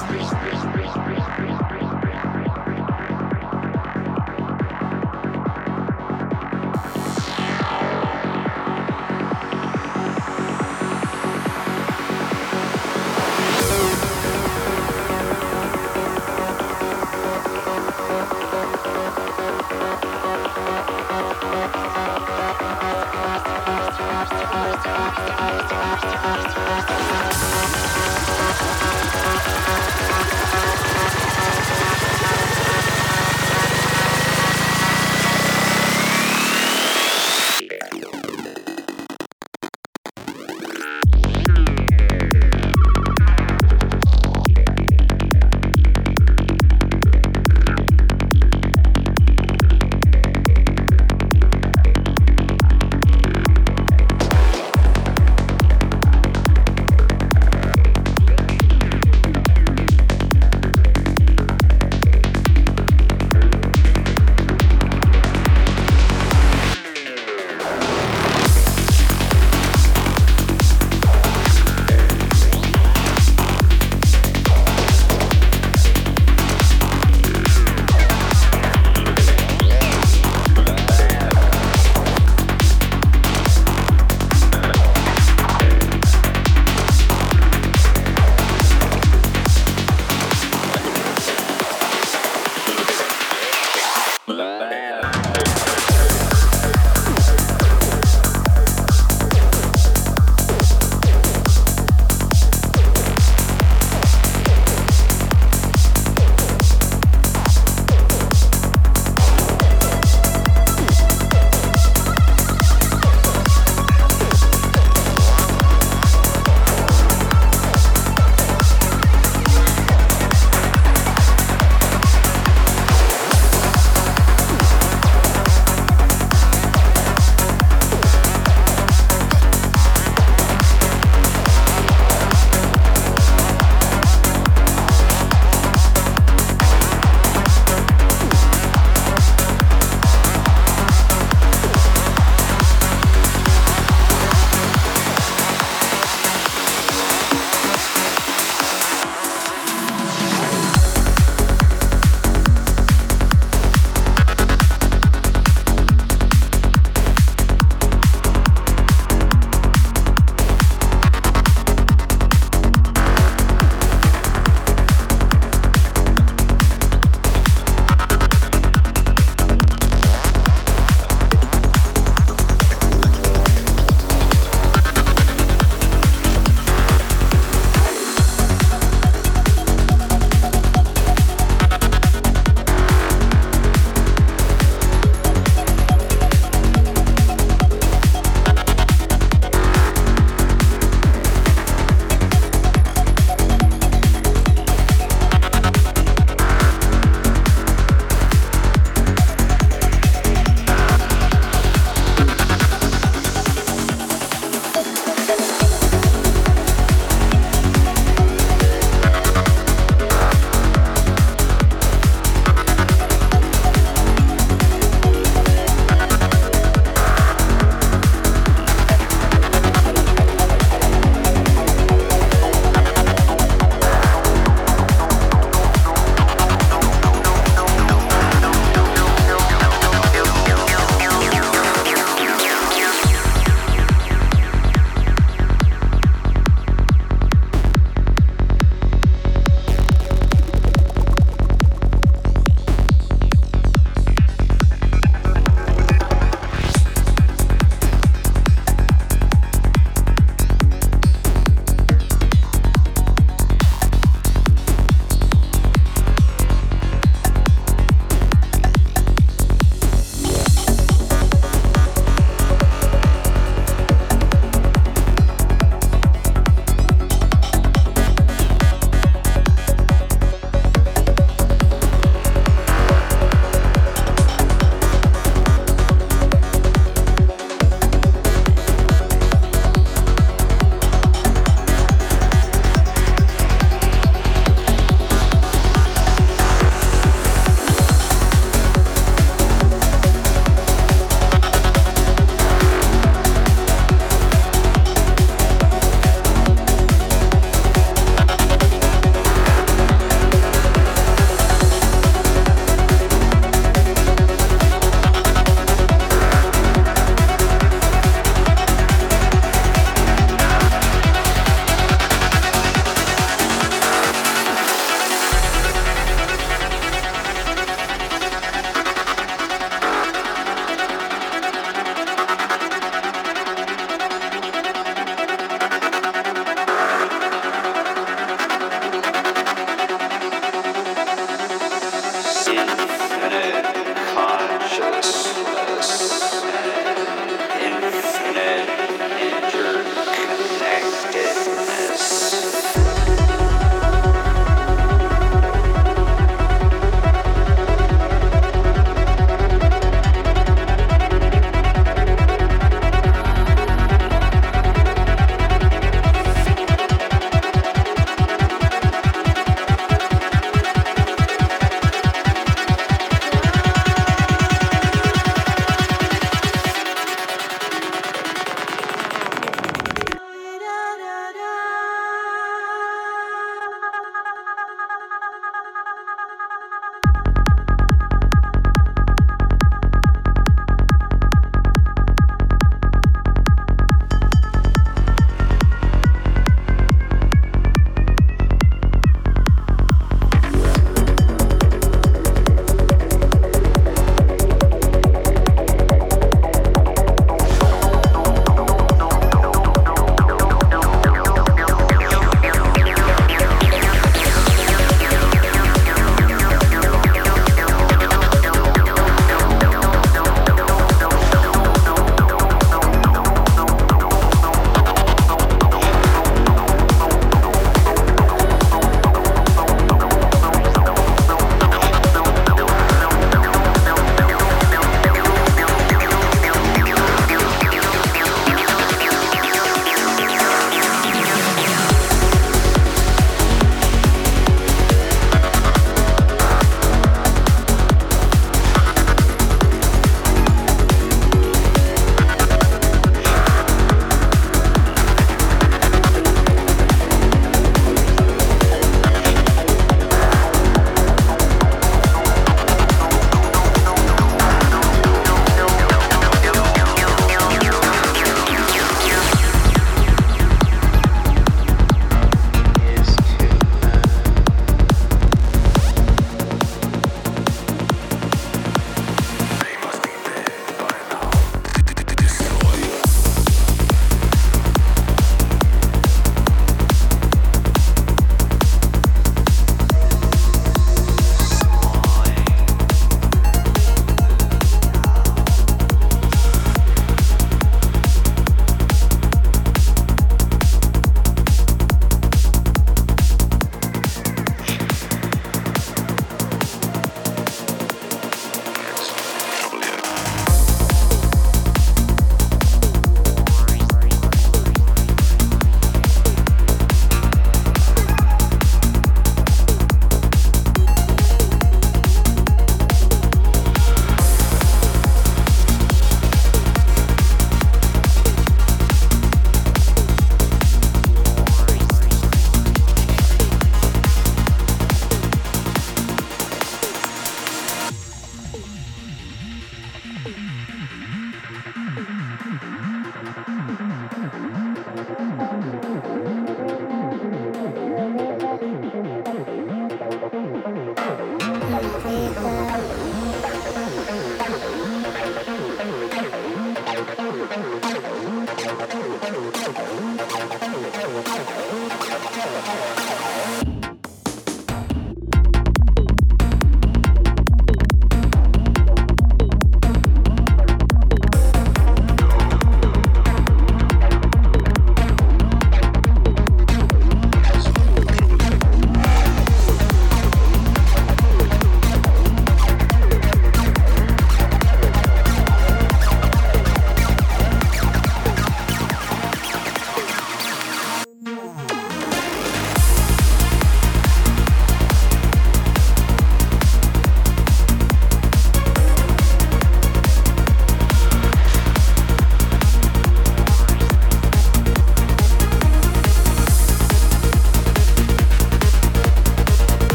Peace.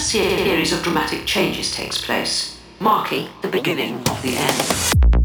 Series of dramatic changes takes place, marking the beginning of the end.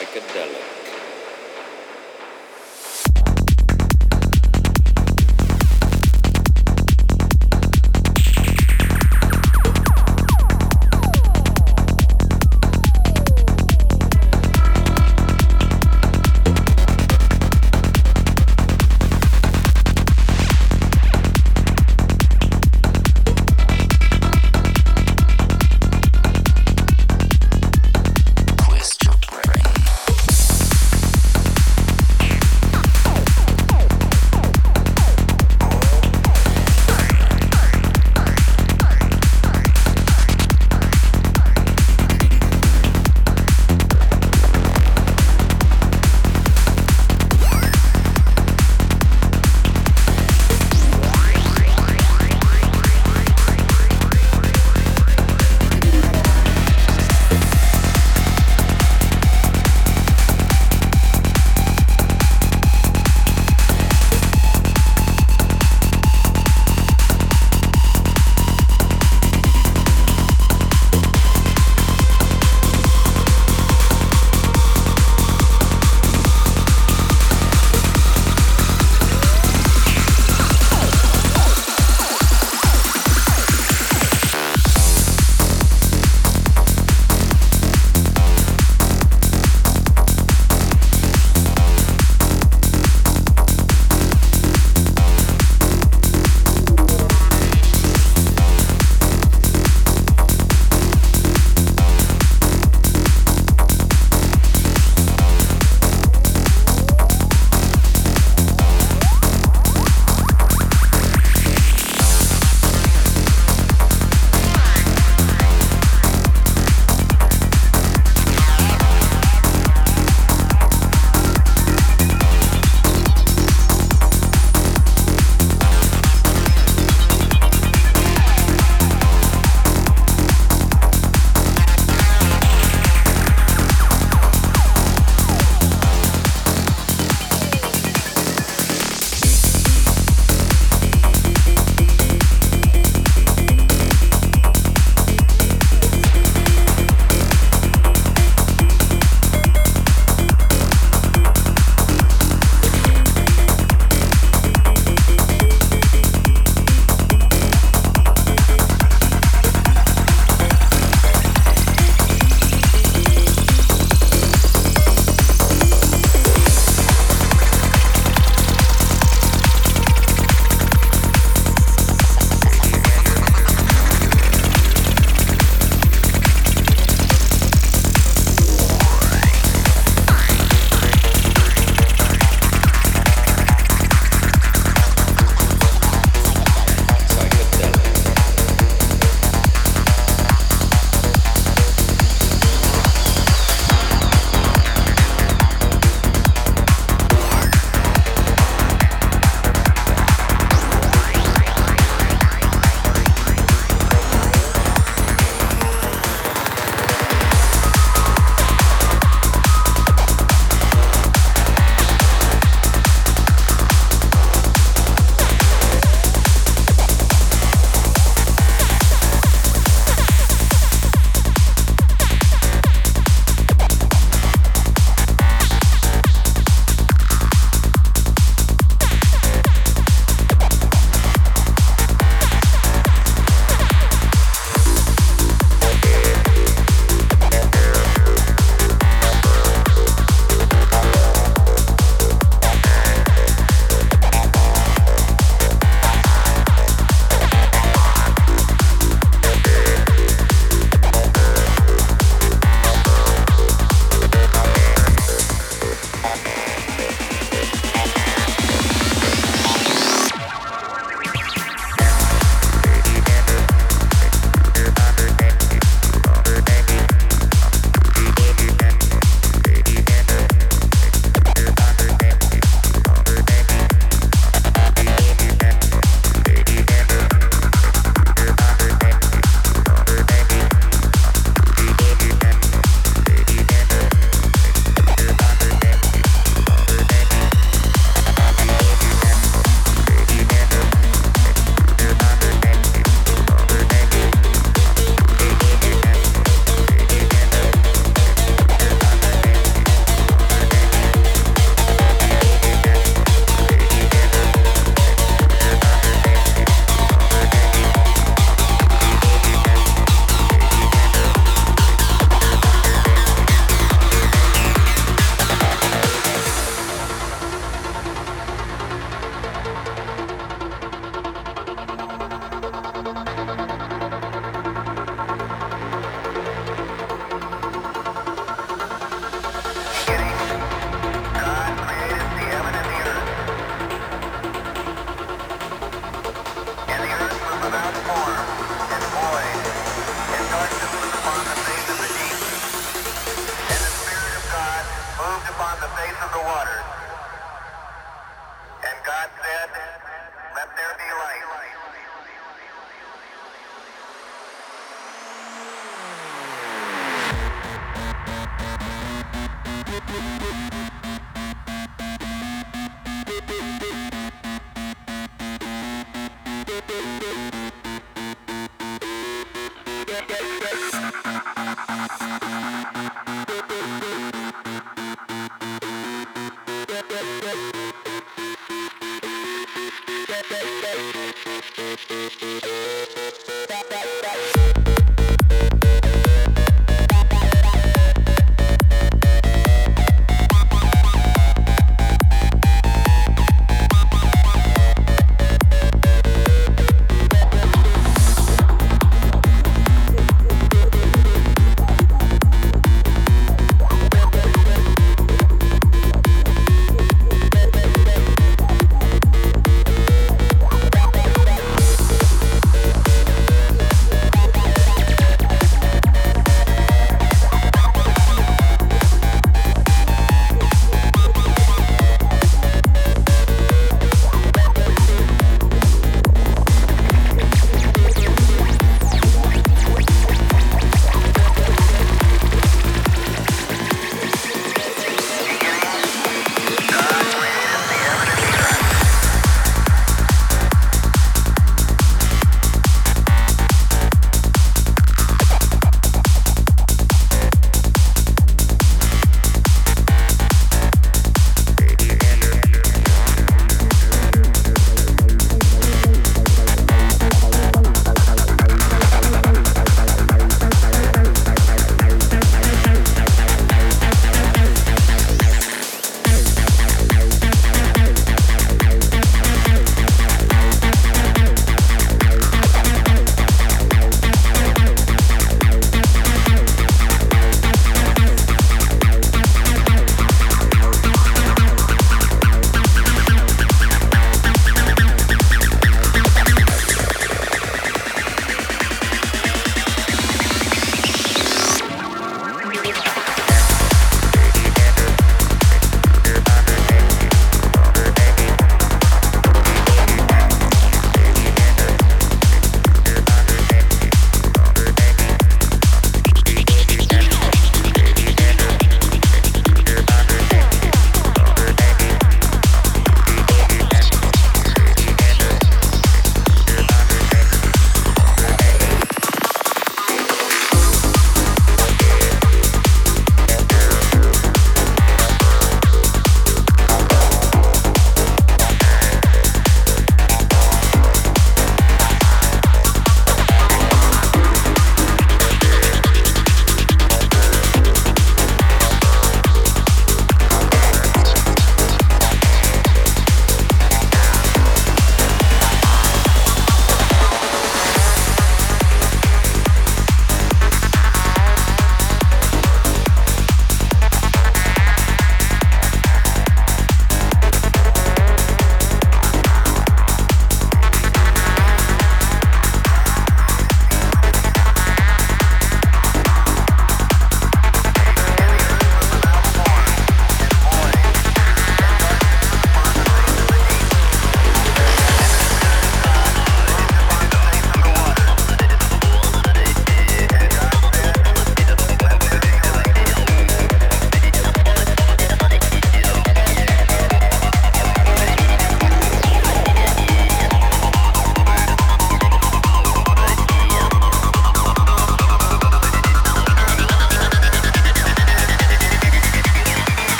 psychedelic.